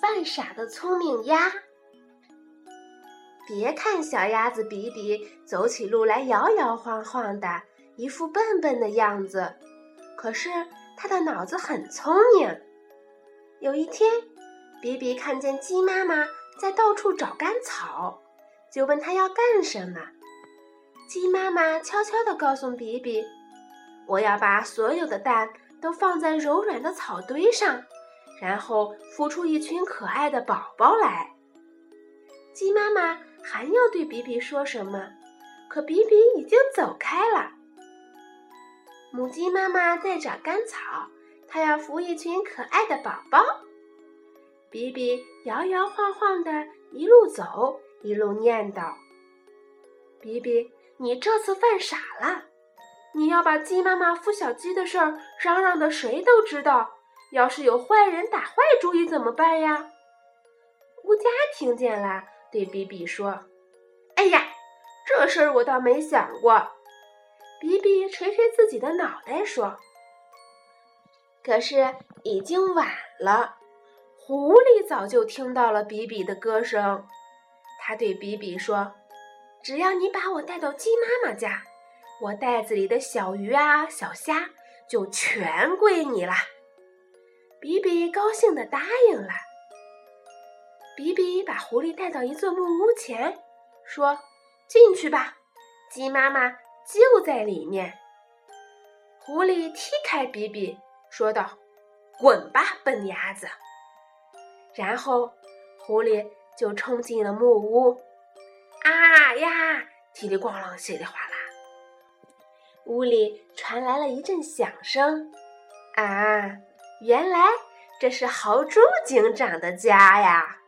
犯傻的聪明鸭。别看小鸭子比比走起路来摇摇晃晃的，一副笨笨的样子，可是它的脑子很聪明。有一天，比比看见鸡妈妈在到处找干草，就问它要干什么。鸡妈妈悄悄地告诉比比：“我要把所有的蛋都放在柔软的草堆上，然后孵出一群可爱的宝宝来。”鸡妈妈。还要对比比说什么，可比比已经走开了。母鸡妈妈在找干草，它要孵一群可爱的宝宝。比比摇摇晃晃的，一路走，一路念叨：“比比，你这次犯傻了！你要把鸡妈妈孵小鸡的事儿嚷嚷的谁都知道，要是有坏人打坏主意怎么办呀？”乌鸦听见了。对比比说：“哎呀，这事儿我倒没想过。”比比捶捶自己的脑袋说：“可是已经晚了。”狐狸早就听到了比比的歌声，他对比比说：“只要你把我带到鸡妈妈家，我袋子里的小鱼啊、小虾就全归你了。”比比高兴的答应了。比比把狐狸带到一座木屋前，说：“进去吧，鸡妈妈就在里面。”狐狸踢开比比，说道：“滚吧，笨鸭子！”然后狐狸就冲进了木屋。啊呀！叽里咣啷，稀里哗啦，屋里传来了一阵响声。啊，原来这是豪猪警长的家呀！